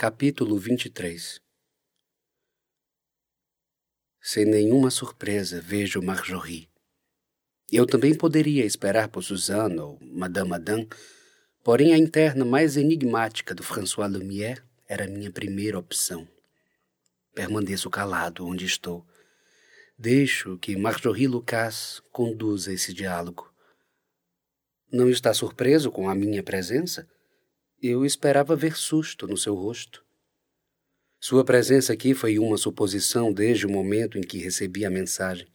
Capítulo 23 Sem nenhuma surpresa, vejo Marjorie. Eu também poderia esperar por Suzanne ou Madame Adam, porém a interna mais enigmática do François Lumière era minha primeira opção. Permaneço calado onde estou. Deixo que Marjorie Lucas conduza esse diálogo. Não está surpreso com a minha presença? Eu esperava ver susto no seu rosto. Sua presença aqui foi uma suposição desde o momento em que recebi a mensagem.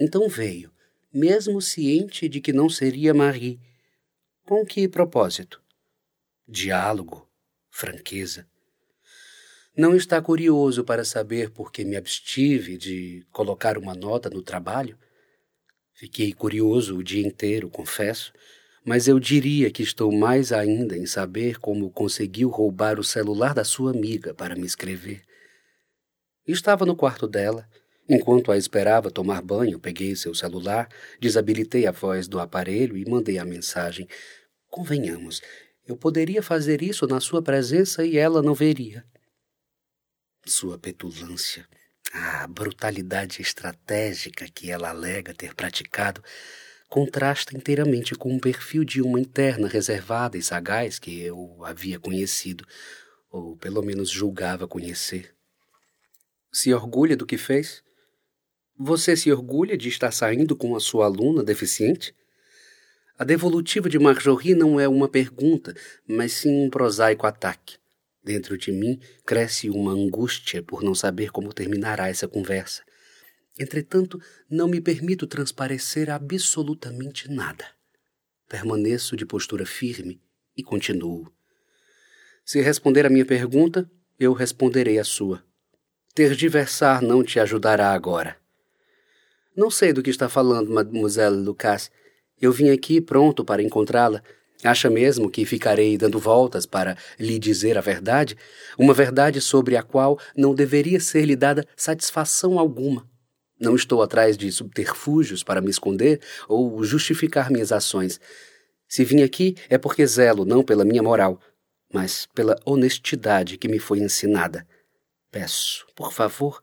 Então veio, mesmo ciente de que não seria Marie. Com que propósito? Diálogo, franqueza. Não está curioso para saber por que me abstive de colocar uma nota no trabalho? Fiquei curioso o dia inteiro, confesso mas eu diria que estou mais ainda em saber como conseguiu roubar o celular da sua amiga para me escrever. Estava no quarto dela. Enquanto a esperava tomar banho, peguei seu celular, desabilitei a voz do aparelho e mandei a mensagem. Convenhamos, eu poderia fazer isso na sua presença e ela não veria. Sua petulância, a brutalidade estratégica que ela alega ter praticado, contrasta inteiramente com o perfil de uma interna reservada e sagaz que eu havia conhecido, ou pelo menos julgava conhecer. Se orgulha do que fez? Você se orgulha de estar saindo com a sua aluna deficiente? A devolutiva de Marjorie não é uma pergunta, mas sim um prosaico ataque. Dentro de mim cresce uma angústia por não saber como terminará essa conversa. Entretanto, não me permito transparecer absolutamente nada. Permaneço de postura firme e continuo. Se responder a minha pergunta, eu responderei a sua. Tergiversar não te ajudará agora. Não sei do que está falando, mademoiselle Lucas. Eu vim aqui pronto para encontrá-la. Acha mesmo que ficarei dando voltas para lhe dizer a verdade? Uma verdade sobre a qual não deveria ser lhe dada satisfação alguma. Não estou atrás de subterfúgios para me esconder ou justificar minhas ações. Se vim aqui é porque zelo não pela minha moral, mas pela honestidade que me foi ensinada. Peço, por favor,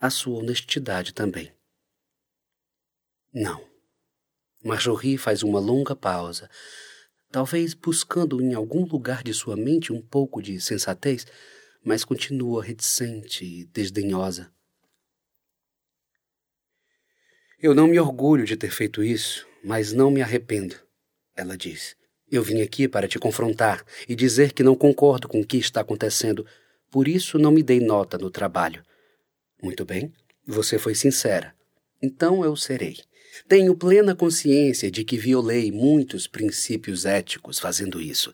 a sua honestidade também. Não. Marjorie faz uma longa pausa, talvez buscando em algum lugar de sua mente um pouco de sensatez, mas continua reticente e desdenhosa. Eu não me orgulho de ter feito isso, mas não me arrependo, ela diz. Eu vim aqui para te confrontar e dizer que não concordo com o que está acontecendo, por isso não me dei nota no trabalho. Muito bem, você foi sincera. Então eu serei. Tenho plena consciência de que violei muitos princípios éticos fazendo isso,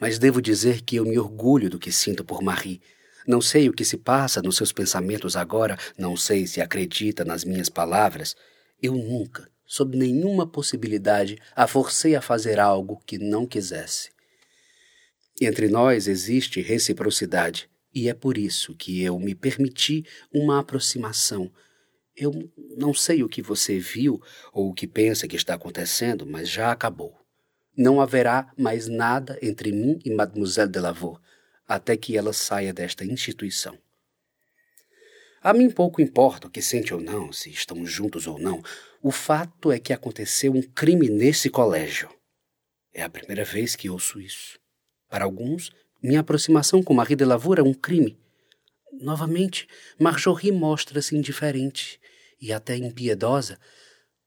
mas devo dizer que eu me orgulho do que sinto por Marie. Não sei o que se passa nos seus pensamentos agora, não sei se acredita nas minhas palavras. Eu nunca, sob nenhuma possibilidade, a forcei a fazer algo que não quisesse. Entre nós existe reciprocidade, e é por isso que eu me permiti uma aproximação. Eu não sei o que você viu ou o que pensa que está acontecendo, mas já acabou. Não haverá mais nada entre mim e Mademoiselle Delavaux até que ela saia desta instituição. A mim pouco importa o que sente ou não, se estamos juntos ou não. O fato é que aconteceu um crime nesse colégio. É a primeira vez que ouço isso. Para alguns, minha aproximação com Marie de Lavoura é um crime. Novamente, Marjorie mostra-se indiferente e até impiedosa,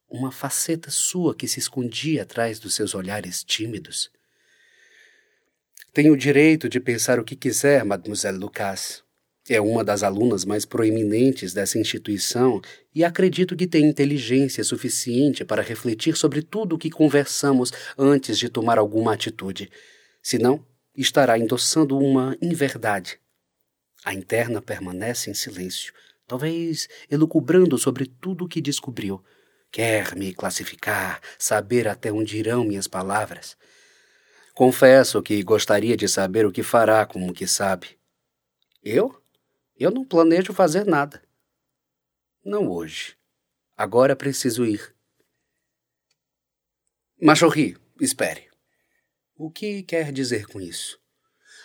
uma faceta sua que se escondia atrás dos seus olhares tímidos. Tenho o direito de pensar o que quiser, Mademoiselle Lucas. É uma das alunas mais proeminentes dessa instituição e acredito que tem inteligência suficiente para refletir sobre tudo o que conversamos antes de tomar alguma atitude. Senão, estará endossando uma inverdade. A interna permanece em silêncio, talvez elucubrando sobre tudo o que descobriu. Quer me classificar, saber até onde irão minhas palavras. Confesso que gostaria de saber o que fará com o que sabe. Eu? Eu não planejo fazer nada. Não hoje. Agora preciso ir. Machorri, espere. O que quer dizer com isso?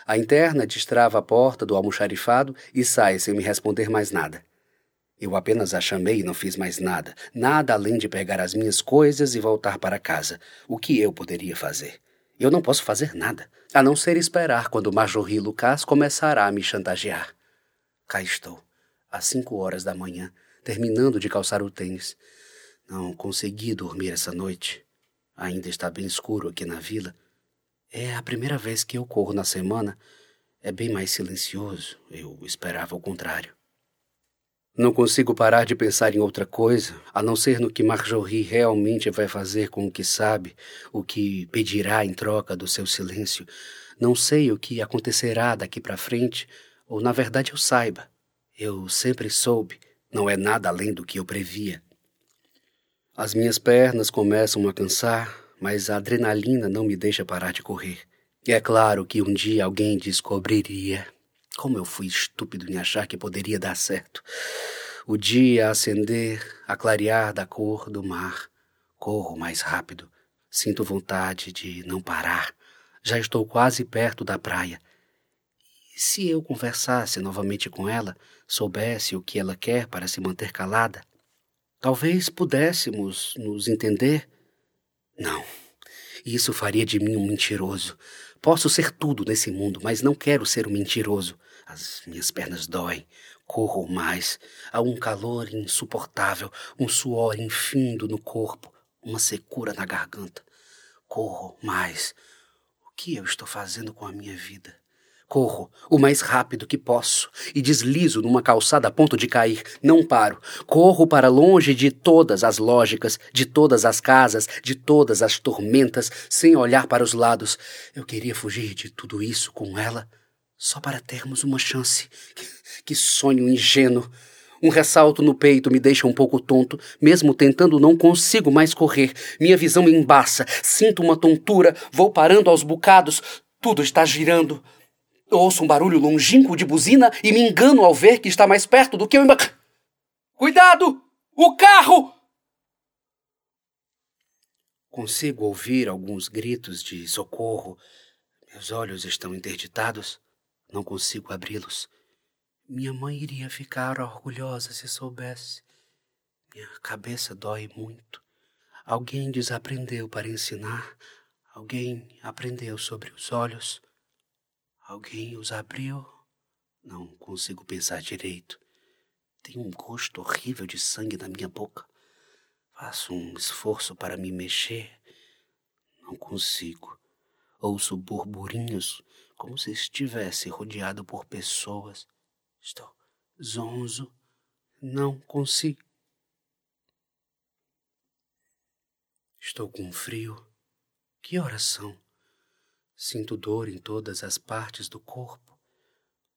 A interna destrava a porta do almoxarifado e sai sem me responder mais nada. Eu apenas a chamei e não fiz mais nada, nada além de pegar as minhas coisas e voltar para casa. O que eu poderia fazer? Eu não posso fazer nada, a não ser esperar quando Marjorie Lucas começará a me chantagear. Cá estou, às cinco horas da manhã, terminando de calçar o tênis. Não consegui dormir essa noite. Ainda está bem escuro aqui na vila. É a primeira vez que eu corro na semana. É bem mais silencioso. Eu esperava o contrário. Não consigo parar de pensar em outra coisa, a não ser no que Marjorie realmente vai fazer com o que sabe, o que pedirá em troca do seu silêncio. Não sei o que acontecerá daqui para frente, ou na verdade eu saiba. Eu sempre soube, não é nada além do que eu previa. As minhas pernas começam a cansar, mas a adrenalina não me deixa parar de correr. E é claro que um dia alguém descobriria. Como eu fui estúpido em achar que poderia dar certo. O dia a acender, a clarear da cor do mar. Corro mais rápido. Sinto vontade de não parar. Já estou quase perto da praia. Se eu conversasse novamente com ela, soubesse o que ela quer para se manter calada? Talvez pudéssemos nos entender. Não, isso faria de mim um mentiroso. Posso ser tudo nesse mundo, mas não quero ser um mentiroso. As minhas pernas doem, corro mais. Há um calor insuportável, um suor infindo no corpo, uma secura na garganta. Corro mais. O que eu estou fazendo com a minha vida? Corro o mais rápido que posso e deslizo numa calçada a ponto de cair. Não paro. Corro para longe de todas as lógicas, de todas as casas, de todas as tormentas, sem olhar para os lados. Eu queria fugir de tudo isso com ela, só para termos uma chance. Que sonho ingênuo. Um ressalto no peito me deixa um pouco tonto, mesmo tentando não consigo mais correr. Minha visão embaça, sinto uma tontura, vou parando aos bocados, tudo está girando. Ouço um barulho longínquo de buzina e me engano ao ver que está mais perto do que eu. Cuidado! O carro! Consigo ouvir alguns gritos de socorro. Meus olhos estão interditados. Não consigo abri-los. Minha mãe iria ficar orgulhosa se soubesse. Minha cabeça dói muito. Alguém desaprendeu para ensinar. Alguém aprendeu sobre os olhos. Alguém os abriu? Não consigo pensar direito. Tem um gosto horrível de sangue na minha boca. Faço um esforço para me mexer. Não consigo. Ouço burburinhos como se estivesse rodeado por pessoas. Estou zonzo. Não consigo. Estou com frio. Que horas são? Sinto dor em todas as partes do corpo.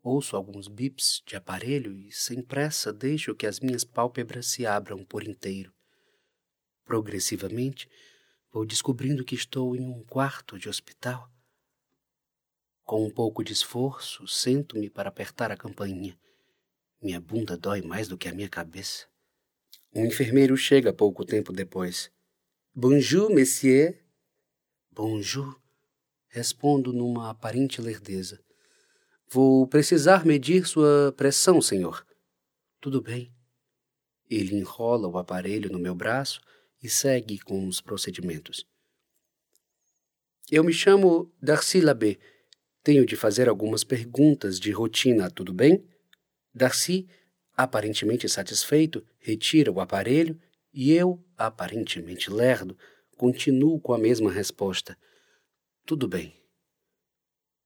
Ouço alguns bips de aparelho e, sem pressa, deixo que as minhas pálpebras se abram por inteiro. Progressivamente, vou descobrindo que estou em um quarto de hospital. Com um pouco de esforço, sento-me para apertar a campainha. Minha bunda dói mais do que a minha cabeça. Um enfermeiro chega pouco tempo depois. Bonjour, monsieur. Bonjour. Respondo numa aparente lerdeza. Vou precisar medir sua pressão, senhor. Tudo bem. Ele enrola o aparelho no meu braço e segue com os procedimentos. Eu me chamo Darcy Labé. Tenho de fazer algumas perguntas de rotina, tudo bem? Darcy, aparentemente satisfeito, retira o aparelho e eu, aparentemente lerdo, continuo com a mesma resposta. Tudo bem.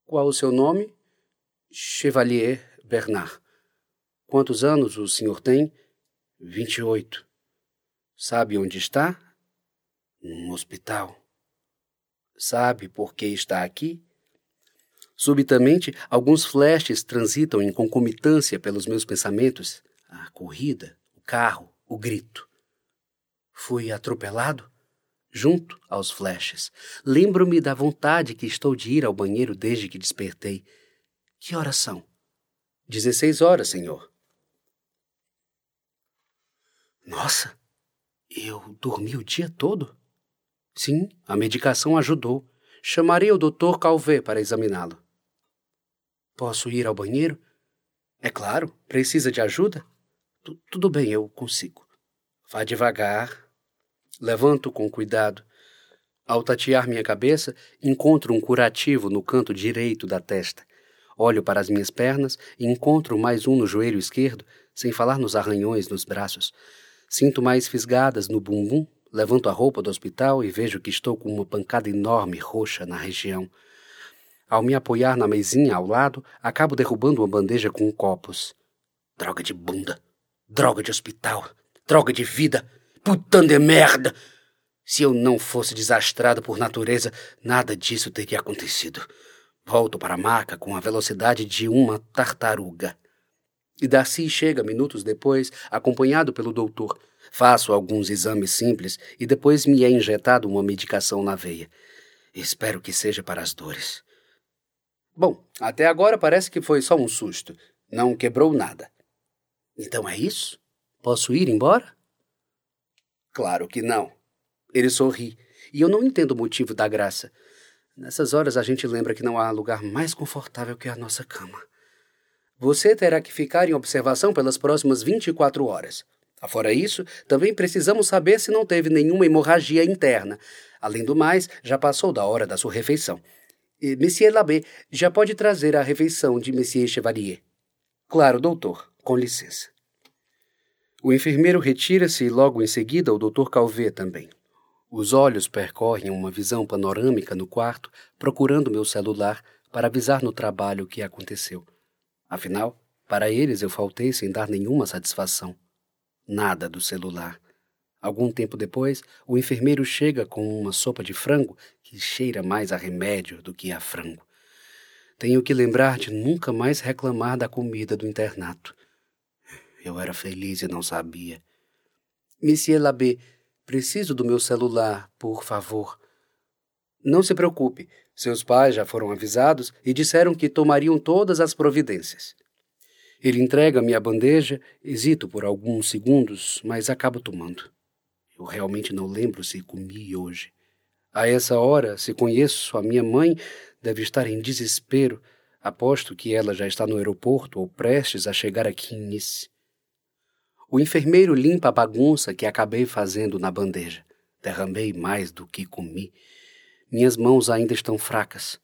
Qual o seu nome? Chevalier Bernard. Quantos anos o senhor tem? Vinte e oito. Sabe onde está? Num hospital. Sabe por que está aqui? Subitamente, alguns flashes transitam em concomitância pelos meus pensamentos. A corrida, o carro, o grito. Fui atropelado? Junto aos flashes. Lembro-me da vontade que estou de ir ao banheiro desde que despertei. Que horas são? Dezesseis horas, senhor. Nossa, eu dormi o dia todo? Sim, a medicação ajudou. Chamarei o Dr. Calvé para examiná-lo. Posso ir ao banheiro? É claro. Precisa de ajuda? T Tudo bem, eu consigo. Vá devagar. Levanto com cuidado. Ao tatear minha cabeça, encontro um curativo no canto direito da testa. Olho para as minhas pernas e encontro mais um no joelho esquerdo, sem falar nos arranhões nos braços. Sinto mais fisgadas no bumbum, levanto a roupa do hospital e vejo que estou com uma pancada enorme roxa na região. Ao me apoiar na mesinha ao lado, acabo derrubando uma bandeja com copos. Droga de bunda. Droga de hospital. Droga de vida. Putão de merda! Se eu não fosse desastrado por natureza, nada disso teria acontecido. Volto para a maca com a velocidade de uma tartaruga. E Darcy chega minutos depois, acompanhado pelo doutor. Faço alguns exames simples e depois me é injetado uma medicação na veia. Espero que seja para as dores. Bom, até agora parece que foi só um susto. Não quebrou nada. Então é isso? Posso ir embora? Claro que não. Ele sorri, e eu não entendo o motivo da graça. Nessas horas a gente lembra que não há lugar mais confortável que a nossa cama. Você terá que ficar em observação pelas próximas 24 horas. Afora isso, também precisamos saber se não teve nenhuma hemorragia interna. Além do mais, já passou da hora da sua refeição. Monsieur Labbé já pode trazer a refeição de Monsieur Chevalier. Claro, doutor. Com licença. O enfermeiro retira-se e logo em seguida o doutor Calvet também. Os olhos percorrem uma visão panorâmica no quarto, procurando meu celular para avisar no trabalho o que aconteceu. Afinal, para eles eu faltei sem dar nenhuma satisfação. Nada do celular. Algum tempo depois, o enfermeiro chega com uma sopa de frango que cheira mais a remédio do que a frango. Tenho que lembrar de nunca mais reclamar da comida do internato. Eu era feliz e não sabia. Monsieur Labbé, preciso do meu celular, por favor. Não se preocupe, seus pais já foram avisados e disseram que tomariam todas as providências. Ele entrega-me a bandeja, hesito por alguns segundos, mas acabo tomando. Eu realmente não lembro se comi hoje. A essa hora, se conheço a minha mãe, deve estar em desespero. Aposto que ela já está no aeroporto ou prestes a chegar aqui em Nice. O enfermeiro limpa a bagunça que acabei fazendo na bandeja. Derramei mais do que comi. Minhas mãos ainda estão fracas.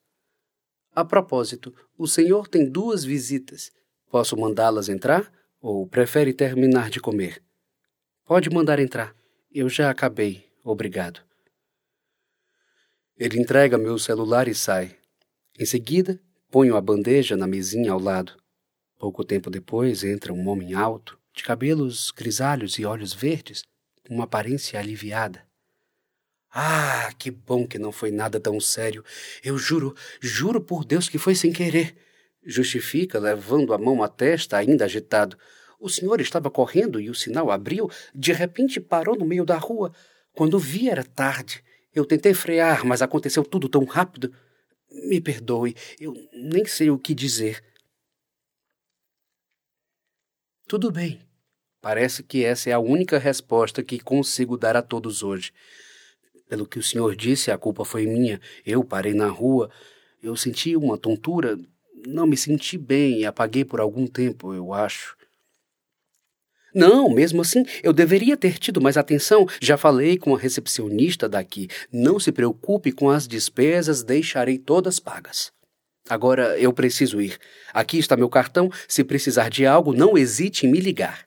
A propósito, o senhor tem duas visitas. Posso mandá-las entrar ou prefere terminar de comer? Pode mandar entrar. Eu já acabei, obrigado. Ele entrega meu celular e sai. Em seguida, ponho a bandeja na mesinha ao lado. Pouco tempo depois entra um homem alto, de cabelos grisalhos e olhos verdes, com uma aparência aliviada. Ah, que bom que não foi nada tão sério. Eu juro, juro por Deus que foi sem querer. Justifica, levando a mão à testa, ainda agitado. O senhor estava correndo e o sinal abriu. De repente parou no meio da rua. Quando vi era tarde. Eu tentei frear, mas aconteceu tudo tão rápido. Me perdoe, eu nem sei o que dizer. Tudo bem. Parece que essa é a única resposta que consigo dar a todos hoje. Pelo que o senhor disse, a culpa foi minha. Eu parei na rua. Eu senti uma tontura. Não me senti bem e apaguei por algum tempo, eu acho. Não, mesmo assim, eu deveria ter tido mais atenção. Já falei com a recepcionista daqui. Não se preocupe com as despesas, deixarei todas pagas. Agora eu preciso ir. Aqui está meu cartão. Se precisar de algo, não hesite em me ligar.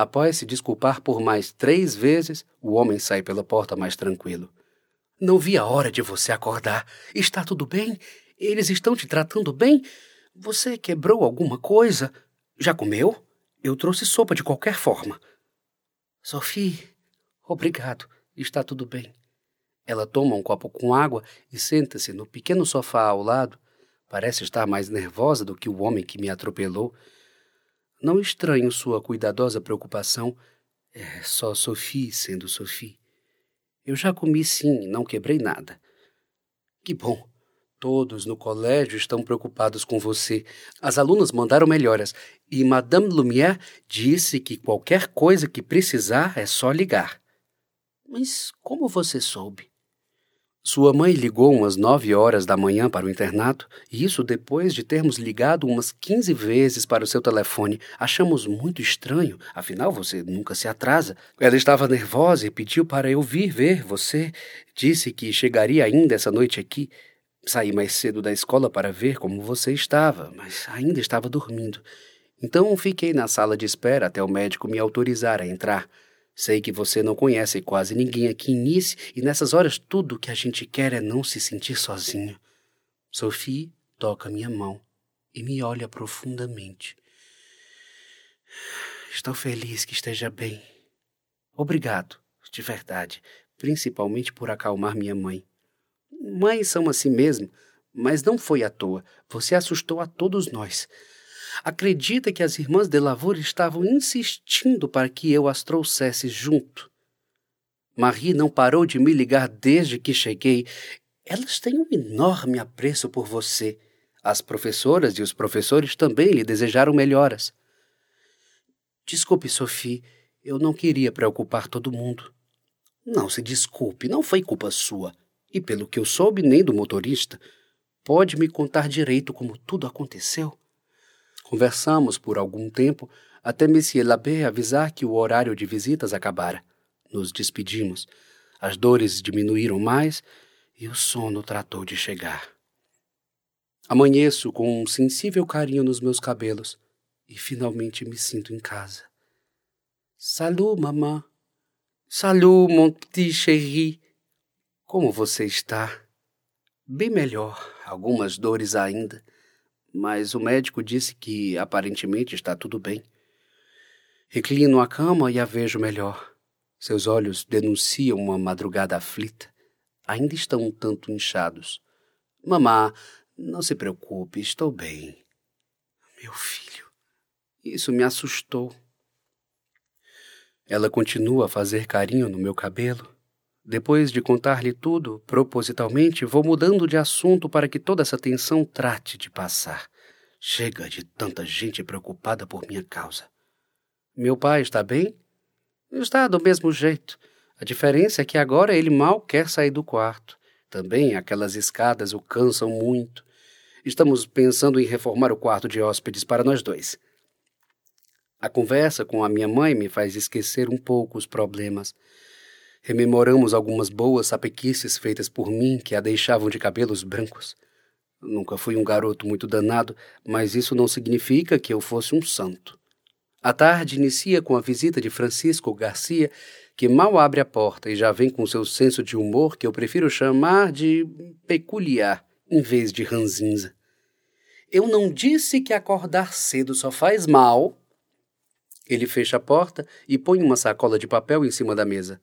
Após se desculpar por mais três vezes, o homem sai pela porta mais tranquilo. Não vi a hora de você acordar. Está tudo bem? Eles estão te tratando bem? Você quebrou alguma coisa? Já comeu? Eu trouxe sopa de qualquer forma. Sophie, obrigado. Está tudo bem. Ela toma um copo com água e senta-se no pequeno sofá ao lado. Parece estar mais nervosa do que o homem que me atropelou. Não estranho sua cuidadosa preocupação. É só Sophie sendo Sophie. Eu já comi sim, não quebrei nada. Que bom. Todos no colégio estão preocupados com você. As alunas mandaram melhoras e Madame Lumière disse que qualquer coisa que precisar é só ligar. Mas como você soube? Sua mãe ligou umas nove horas da manhã para o internato, e isso depois de termos ligado umas quinze vezes para o seu telefone. Achamos muito estranho, afinal você nunca se atrasa. Ela estava nervosa e pediu para eu vir ver você. Disse que chegaria ainda essa noite aqui. Saí mais cedo da escola para ver como você estava, mas ainda estava dormindo. Então fiquei na sala de espera até o médico me autorizar a entrar. Sei que você não conhece quase ninguém aqui em Nice e nessas horas tudo que a gente quer é não se sentir sozinho. Sophie toca minha mão e me olha profundamente. Estou feliz que esteja bem. Obrigado, de verdade, principalmente por acalmar minha mãe. Mães são assim mesmo, mas não foi à toa. Você assustou a todos nós acredita que as irmãs de Lavour estavam insistindo para que eu as trouxesse junto. Marie não parou de me ligar desde que cheguei. Elas têm um enorme apreço por você. As professoras e os professores também lhe desejaram melhoras. Desculpe, Sophie, eu não queria preocupar todo mundo. Não se desculpe, não foi culpa sua. E pelo que eu soube, nem do motorista. Pode me contar direito como tudo aconteceu? Conversamos por algum tempo até Monsieur Labbé avisar que o horário de visitas acabara. Nos despedimos. As dores diminuíram mais e o sono tratou de chegar. Amanheço com um sensível carinho nos meus cabelos e finalmente me sinto em casa. Salut, mamã. Salut, mon petit chéri. Como você está? Bem melhor, algumas dores ainda mas o médico disse que aparentemente está tudo bem. Reclino a cama e a vejo melhor. Seus olhos denunciam uma madrugada aflita. Ainda estão um tanto inchados. Mamá, não se preocupe, estou bem. Meu filho, isso me assustou. Ela continua a fazer carinho no meu cabelo. Depois de contar-lhe tudo, propositalmente, vou mudando de assunto para que toda essa tensão trate de passar. Chega de tanta gente preocupada por minha causa. Meu pai está bem? Está do mesmo jeito. A diferença é que agora ele mal quer sair do quarto. Também aquelas escadas o cansam muito. Estamos pensando em reformar o quarto de hóspedes para nós dois. A conversa com a minha mãe me faz esquecer um pouco os problemas. Rememoramos algumas boas sapequices feitas por mim que a deixavam de cabelos brancos. Nunca fui um garoto muito danado, mas isso não significa que eu fosse um santo. A tarde inicia com a visita de Francisco Garcia, que mal abre a porta e já vem com seu senso de humor que eu prefiro chamar de peculiar em vez de ranzinza. Eu não disse que acordar cedo só faz mal. Ele fecha a porta e põe uma sacola de papel em cima da mesa.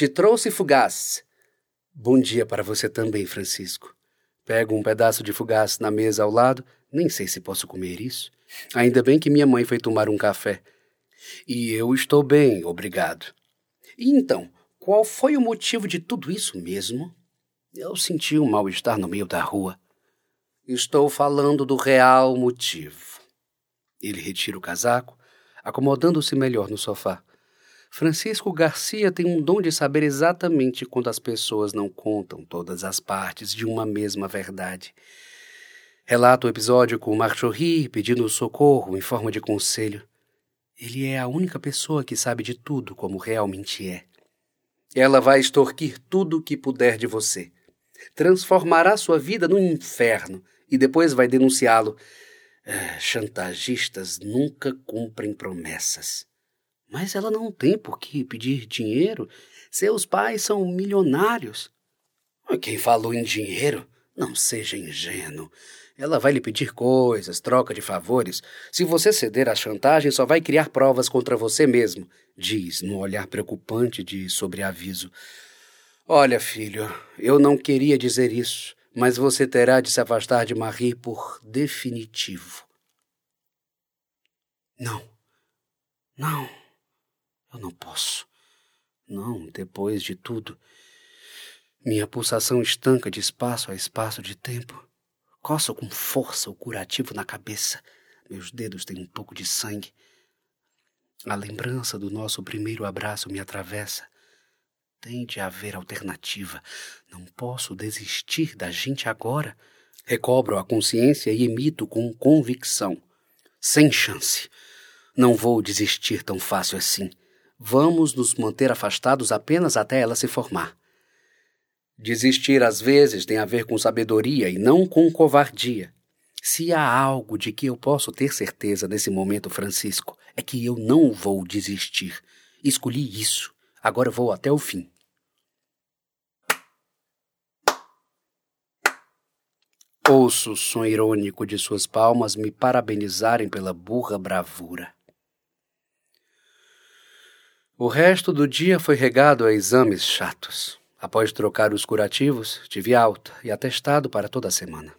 Te trouxe fugaz. Bom dia para você também, Francisco. Pego um pedaço de fugaz na mesa ao lado, nem sei se posso comer isso. Ainda bem que minha mãe foi tomar um café. E eu estou bem, obrigado. E então, qual foi o motivo de tudo isso mesmo? Eu senti um mal-estar no meio da rua. Estou falando do real motivo. Ele retira o casaco, acomodando-se melhor no sofá. Francisco Garcia tem um dom de saber exatamente quando as pessoas não contam todas as partes de uma mesma verdade. Relata o episódio com Marjorie pedindo socorro em forma de conselho. Ele é a única pessoa que sabe de tudo como realmente é. Ela vai extorquir tudo o que puder de você. Transformará sua vida num inferno e depois vai denunciá-lo. Ah, chantagistas nunca cumprem promessas. Mas ela não tem por que pedir dinheiro. Seus pais são milionários. Quem falou em dinheiro? Não seja ingênuo. Ela vai lhe pedir coisas, troca de favores. Se você ceder à chantagem, só vai criar provas contra você mesmo, diz, num olhar preocupante de sobreaviso. Olha, filho, eu não queria dizer isso, mas você terá de se afastar de Marie por definitivo. Não. Não. Eu não posso. Não, depois de tudo. Minha pulsação estanca de espaço a espaço de tempo. Coço com força o curativo na cabeça. Meus dedos têm um pouco de sangue. A lembrança do nosso primeiro abraço me atravessa. Tem de haver alternativa. Não posso desistir da gente agora. Recobro a consciência e emito com convicção. Sem chance. Não vou desistir tão fácil assim. Vamos nos manter afastados apenas até ela se formar. Desistir às vezes tem a ver com sabedoria e não com covardia. Se há algo de que eu posso ter certeza nesse momento, Francisco, é que eu não vou desistir. Escolhi isso. Agora vou até o fim. Ouço o som irônico de suas palmas me parabenizarem pela burra bravura. O resto do dia foi regado a exames chatos. Após trocar os curativos, tive alta e atestado para toda a semana.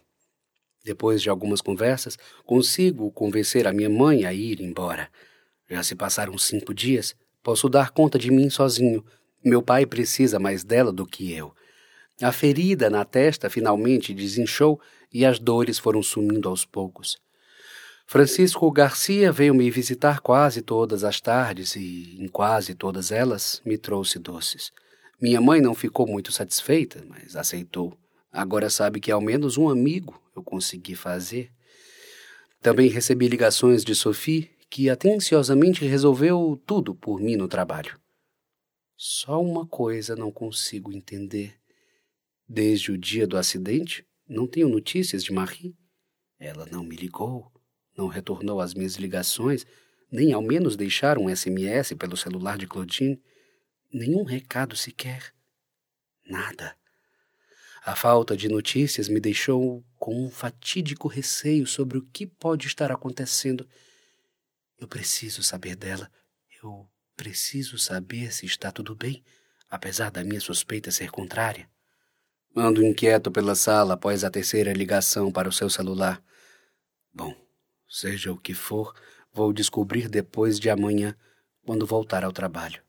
Depois de algumas conversas, consigo convencer a minha mãe a ir embora. Já se passaram cinco dias Posso dar conta de mim sozinho. Meu pai precisa mais dela do que eu. A ferida na testa finalmente desinchou e as dores foram sumindo aos poucos. Francisco Garcia veio me visitar quase todas as tardes e, em quase todas elas, me trouxe doces. Minha mãe não ficou muito satisfeita, mas aceitou. Agora sabe que ao menos um amigo eu consegui fazer. Também recebi ligações de Sophie que atenciosamente resolveu tudo por mim no trabalho. Só uma coisa não consigo entender. Desde o dia do acidente, não tenho notícias de Marie. Ela não me ligou, não retornou às minhas ligações, nem ao menos deixar um SMS pelo celular de Claudine. Nenhum recado sequer. Nada. A falta de notícias me deixou com um fatídico receio sobre o que pode estar acontecendo eu preciso saber dela. Eu preciso saber se está tudo bem, apesar da minha suspeita ser contrária. Ando inquieto pela sala após a terceira ligação para o seu celular. Bom, seja o que for, vou descobrir depois de amanhã, quando voltar ao trabalho.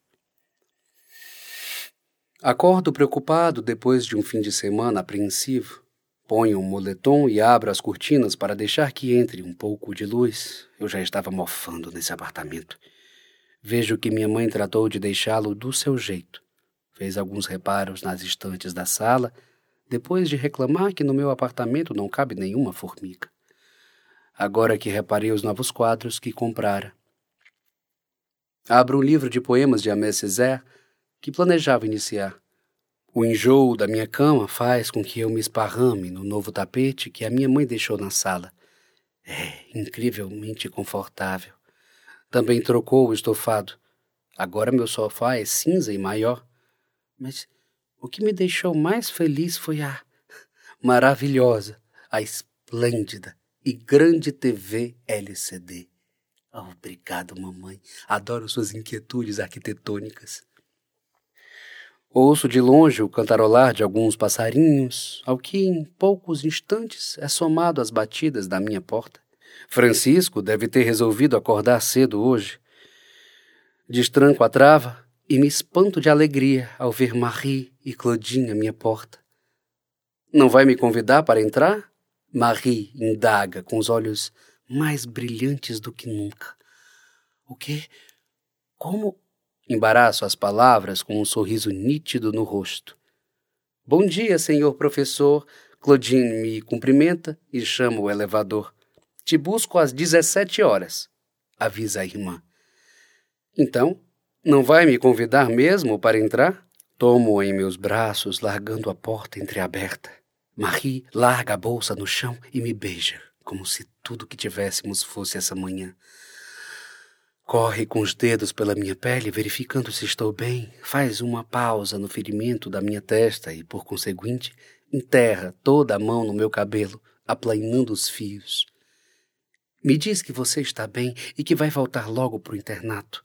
Acordo preocupado depois de um fim de semana apreensivo. Ponho um moletom e abro as cortinas para deixar que entre um pouco de luz. Eu já estava mofando nesse apartamento. Vejo que minha mãe tratou de deixá-lo do seu jeito. Fez alguns reparos nas estantes da sala, depois de reclamar que no meu apartamento não cabe nenhuma formiga. Agora que reparei os novos quadros que comprara. Abro um livro de poemas de Amé Césaire que planejava iniciar. O enjoo da minha cama faz com que eu me esparrame no novo tapete que a minha mãe deixou na sala. É incrivelmente confortável. Também trocou o estofado. Agora meu sofá é cinza e maior. Mas o que me deixou mais feliz foi a maravilhosa, a esplêndida e grande TV LCD. Obrigado, mamãe. Adoro suas inquietudes arquitetônicas. Ouço de longe o cantarolar de alguns passarinhos, ao que em poucos instantes é somado às batidas da minha porta. Francisco deve ter resolvido acordar cedo hoje. Destranco a trava e me espanto de alegria ao ver Marie e Claudine à minha porta. Não vai me convidar para entrar? Marie indaga com os olhos mais brilhantes do que nunca. O quê? Como Embaraço as palavras com um sorriso nítido no rosto. Bom dia, senhor professor. Claudine me cumprimenta e chama o elevador. Te busco às dezessete horas, avisa a irmã. Então, não vai me convidar mesmo para entrar? Tomo-o em meus braços, largando a porta entreaberta. Marie larga a bolsa no chão e me beija, como se tudo que tivéssemos fosse essa manhã. Corre com os dedos pela minha pele, verificando se estou bem, faz uma pausa no ferimento da minha testa e, por conseguinte, enterra toda a mão no meu cabelo, aplainando os fios. Me diz que você está bem e que vai voltar logo para o internato.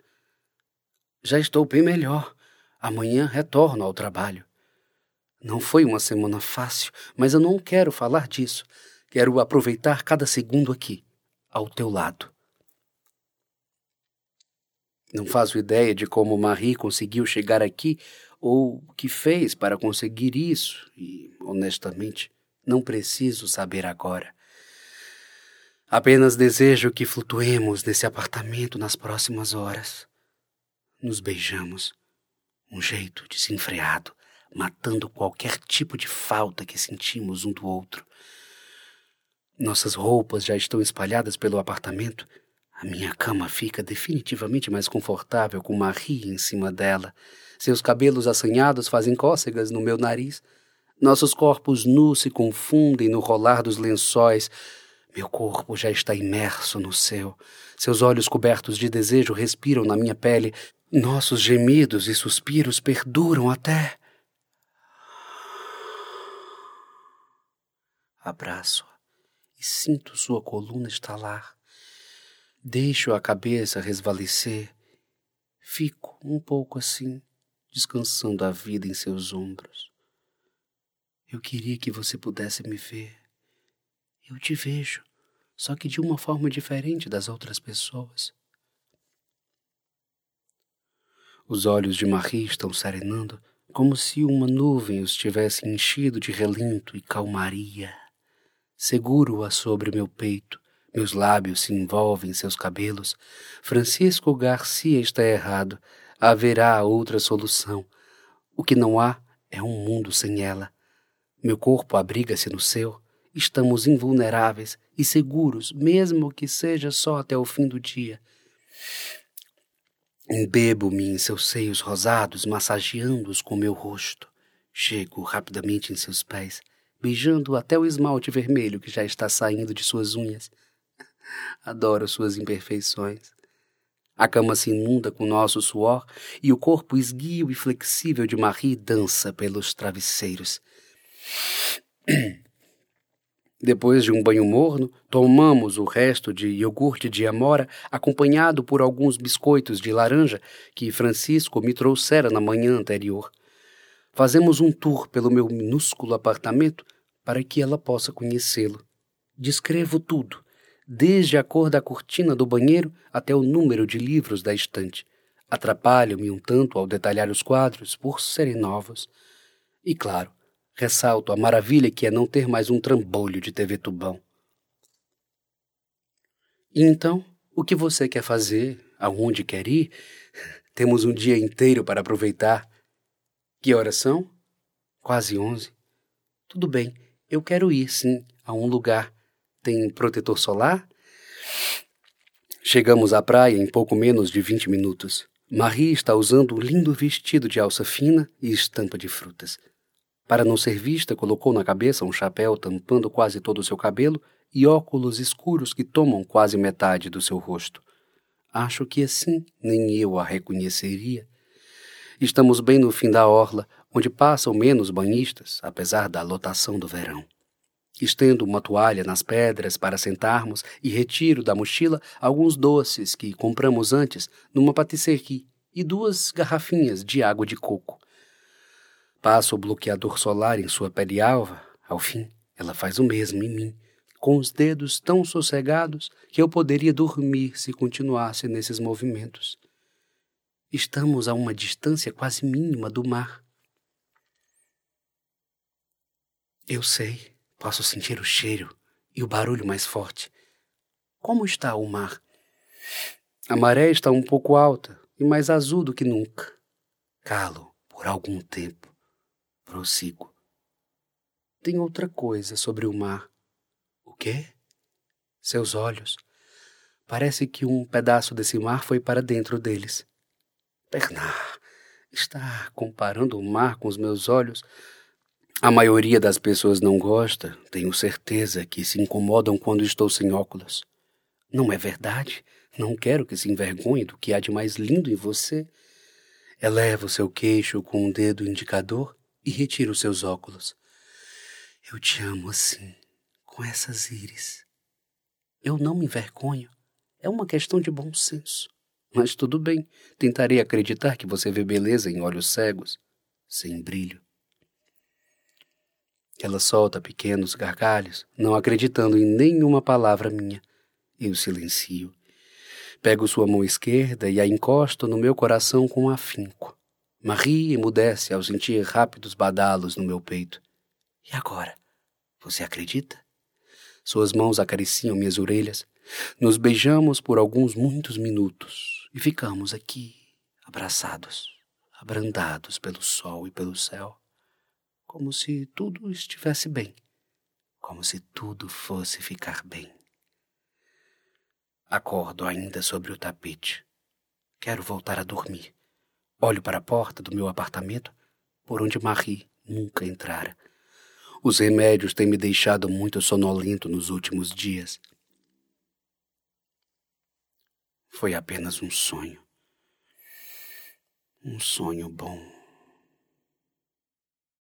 Já estou bem melhor. Amanhã retorno ao trabalho. Não foi uma semana fácil, mas eu não quero falar disso. Quero aproveitar cada segundo aqui, ao teu lado. Não faço ideia de como Marie conseguiu chegar aqui ou o que fez para conseguir isso, e, honestamente, não preciso saber agora. Apenas desejo que flutuemos nesse apartamento nas próximas horas. Nos beijamos. Um jeito desenfreado, matando qualquer tipo de falta que sentimos um do outro. Nossas roupas já estão espalhadas pelo apartamento. A minha cama fica definitivamente mais confortável com Marie em cima dela. Seus cabelos assanhados fazem cócegas no meu nariz. Nossos corpos nus se confundem no rolar dos lençóis. Meu corpo já está imerso no seu. Seus olhos cobertos de desejo respiram na minha pele. Nossos gemidos e suspiros perduram até. Abraço-a e sinto sua coluna estalar. Deixo a cabeça resvalecer. Fico um pouco assim, descansando a vida em seus ombros. Eu queria que você pudesse me ver. Eu te vejo, só que de uma forma diferente das outras pessoas. Os olhos de Marie estão serenando, como se uma nuvem os tivesse enchido de relento e calmaria. Seguro-a sobre meu peito, meus lábios se envolvem em seus cabelos. Francisco Garcia está errado. Haverá outra solução. O que não há é um mundo sem ela. Meu corpo abriga-se no seu. Estamos invulneráveis e seguros, mesmo que seja só até o fim do dia. Embebo-me em seus seios rosados, massageando-os com meu rosto. Chego rapidamente em seus pés beijando até o esmalte vermelho que já está saindo de suas unhas. Adoro suas imperfeições. A cama se inunda com nosso suor e o corpo esguio e flexível de Marie dança pelos travesseiros. Depois de um banho morno, tomamos o resto de iogurte de amora, acompanhado por alguns biscoitos de laranja que Francisco me trouxera na manhã anterior. Fazemos um tour pelo meu minúsculo apartamento para que ela possa conhecê-lo. Descrevo tudo, desde a cor da cortina do banheiro até o número de livros da estante. Atrapalho-me um tanto ao detalhar os quadros por serem novos. E, claro, ressalto a maravilha que é não ter mais um trambolho de TV tubão. E então, o que você quer fazer? Aonde quer ir? Temos um dia inteiro para aproveitar. Que horas são? Quase onze. Tudo bem, eu quero ir, sim, a um lugar. Tem protetor solar? Chegamos à praia em pouco menos de vinte minutos. Marie está usando um lindo vestido de alça fina e estampa de frutas. Para não ser vista, colocou na cabeça um chapéu tampando quase todo o seu cabelo e óculos escuros que tomam quase metade do seu rosto. Acho que assim nem eu a reconheceria. Estamos bem no fim da orla, onde passam menos banhistas, apesar da lotação do verão. Estendo uma toalha nas pedras para sentarmos e retiro da mochila alguns doces que compramos antes numa patisserie e duas garrafinhas de água de coco. Passo o bloqueador solar em sua pele alva. Ao fim, ela faz o mesmo em mim, com os dedos tão sossegados que eu poderia dormir se continuasse nesses movimentos. Estamos a uma distância quase mínima do mar. Eu sei, posso sentir o cheiro e o barulho mais forte. Como está o mar? A maré está um pouco alta e mais azul do que nunca. Calo por algum tempo. Prossigo. Tem outra coisa sobre o mar. O quê? Seus olhos. Parece que um pedaço desse mar foi para dentro deles. Bernard está comparando o mar com os meus olhos. A maioria das pessoas não gosta, tenho certeza que se incomodam quando estou sem óculos. Não é verdade? Não quero que se envergonhe do que há de mais lindo em você. Eleva o seu queixo com um dedo indicador e retira os seus óculos. Eu te amo assim, com essas íris. Eu não me envergonho. É uma questão de bom senso. Mas tudo bem, tentarei acreditar que você vê beleza em olhos cegos, sem brilho. Ela solta pequenos gargalhos, não acreditando em nenhuma palavra minha. Eu silencio. Pego sua mão esquerda e a encosto no meu coração com afinco. Marie emudece ao sentir rápidos badalos no meu peito. E agora? Você acredita? Suas mãos acariciam minhas orelhas. Nos beijamos por alguns muitos minutos e ficamos aqui, abraçados, abrandados pelo sol e pelo céu, como se tudo estivesse bem, como se tudo fosse ficar bem. Acordo ainda sobre o tapete. Quero voltar a dormir. Olho para a porta do meu apartamento, por onde Marie nunca entrara. Os remédios têm me deixado muito sonolento nos últimos dias. Foi apenas um sonho. Um sonho bom.